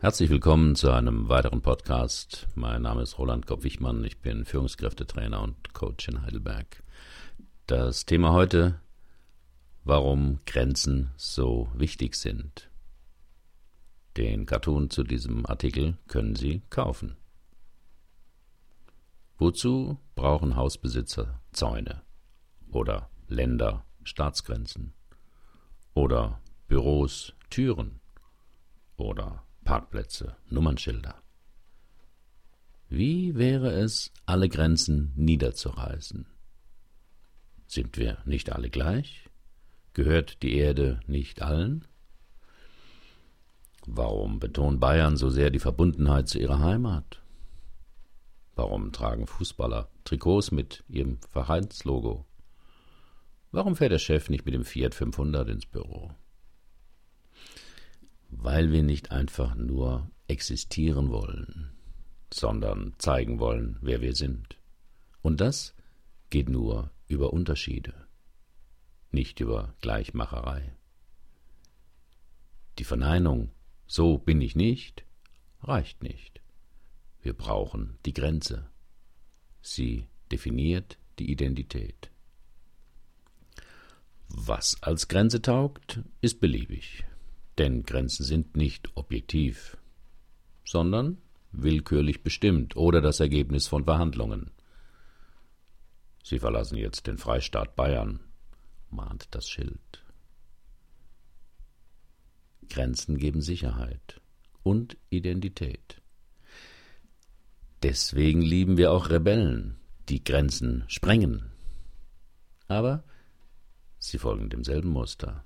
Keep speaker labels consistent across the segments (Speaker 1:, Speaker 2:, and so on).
Speaker 1: Herzlich willkommen zu einem weiteren Podcast. Mein Name ist Roland Kopp-Wichmann. Ich bin Führungskräftetrainer und Coach in Heidelberg. Das Thema heute, warum Grenzen so wichtig sind. Den Cartoon zu diesem Artikel können Sie kaufen. Wozu brauchen Hausbesitzer Zäune oder Länder Staatsgrenzen oder Büros Türen oder Parkplätze Nummernschilder? Wie wäre es, alle Grenzen niederzureißen? Sind wir nicht alle gleich? Gehört die Erde nicht allen? Warum betont Bayern so sehr die Verbundenheit zu ihrer Heimat? Warum tragen Fußballer Trikots mit ihrem Vereinslogo? Warum fährt der Chef nicht mit dem Fiat 500 ins Büro? Weil wir nicht einfach nur existieren wollen, sondern zeigen wollen, wer wir sind. Und das geht nur über Unterschiede, nicht über Gleichmacherei. Die Verneinung, so bin ich nicht, reicht nicht. Wir brauchen die Grenze. Sie definiert die Identität. Was als Grenze taugt, ist beliebig, denn Grenzen sind nicht objektiv, sondern willkürlich bestimmt oder das Ergebnis von Verhandlungen. Sie verlassen jetzt den Freistaat Bayern, mahnt das Schild. Grenzen geben Sicherheit und Identität. Deswegen lieben wir auch Rebellen, die Grenzen sprengen. Aber sie folgen demselben Muster.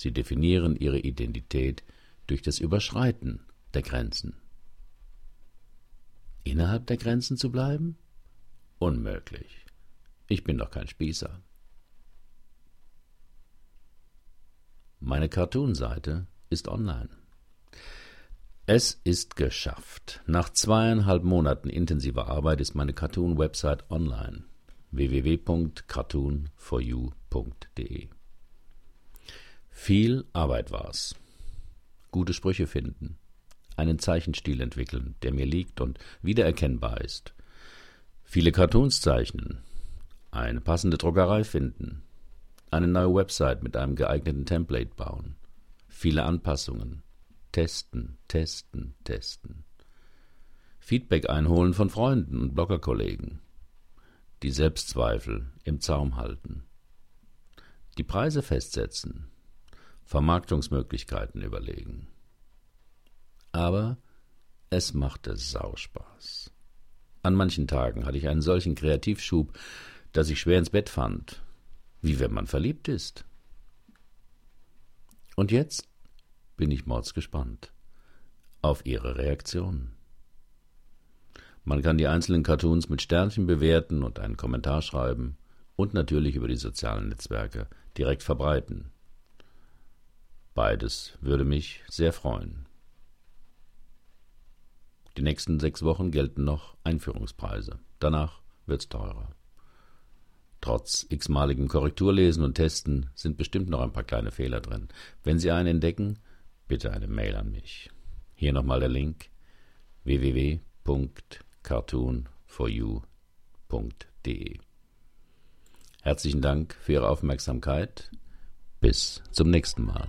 Speaker 1: Sie definieren ihre Identität durch das Überschreiten der Grenzen. Innerhalb der Grenzen zu bleiben? Unmöglich. Ich bin doch kein Spießer. Meine Cartoon-Seite ist online. Es ist geschafft. Nach zweieinhalb Monaten intensiver Arbeit ist meine Cartoon-Website online. www.cartoonforyou.de Viel Arbeit war's. Gute Sprüche finden, einen Zeichenstil entwickeln, der mir liegt und wiedererkennbar ist. Viele Cartoons zeichnen, eine passende Druckerei finden, eine neue Website mit einem geeigneten Template bauen, viele Anpassungen, Testen, testen, testen. Feedback einholen von Freunden und Bloggerkollegen. Die Selbstzweifel im Zaum halten. Die Preise festsetzen. Vermarktungsmöglichkeiten überlegen. Aber es machte Sauspaß. An manchen Tagen hatte ich einen solchen Kreativschub, dass ich schwer ins Bett fand, wie wenn man verliebt ist. Und jetzt bin ich mordsgespannt auf Ihre Reaktionen. Man kann die einzelnen Cartoons mit Sternchen bewerten und einen Kommentar schreiben und natürlich über die sozialen Netzwerke direkt verbreiten. Beides würde mich sehr freuen. Die nächsten sechs Wochen gelten noch Einführungspreise. Danach wird's teurer. Trotz x-maligem Korrekturlesen und Testen sind bestimmt noch ein paar kleine Fehler drin. Wenn Sie einen entdecken, bitte eine Mail an mich. Hier nochmal der Link www.cartoonforyou.de. Herzlichen Dank für Ihre Aufmerksamkeit. Bis zum nächsten Mal.